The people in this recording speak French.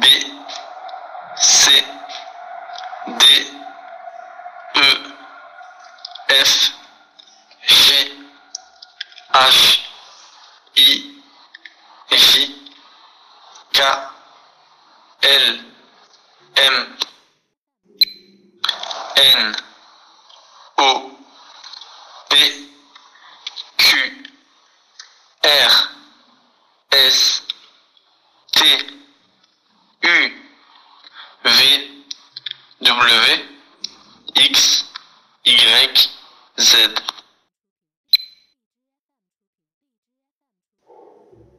B, C, D, E, F, G, H, I, J, K, L, M, N, O, P, Q, R, S, T, W, X, Y, Z.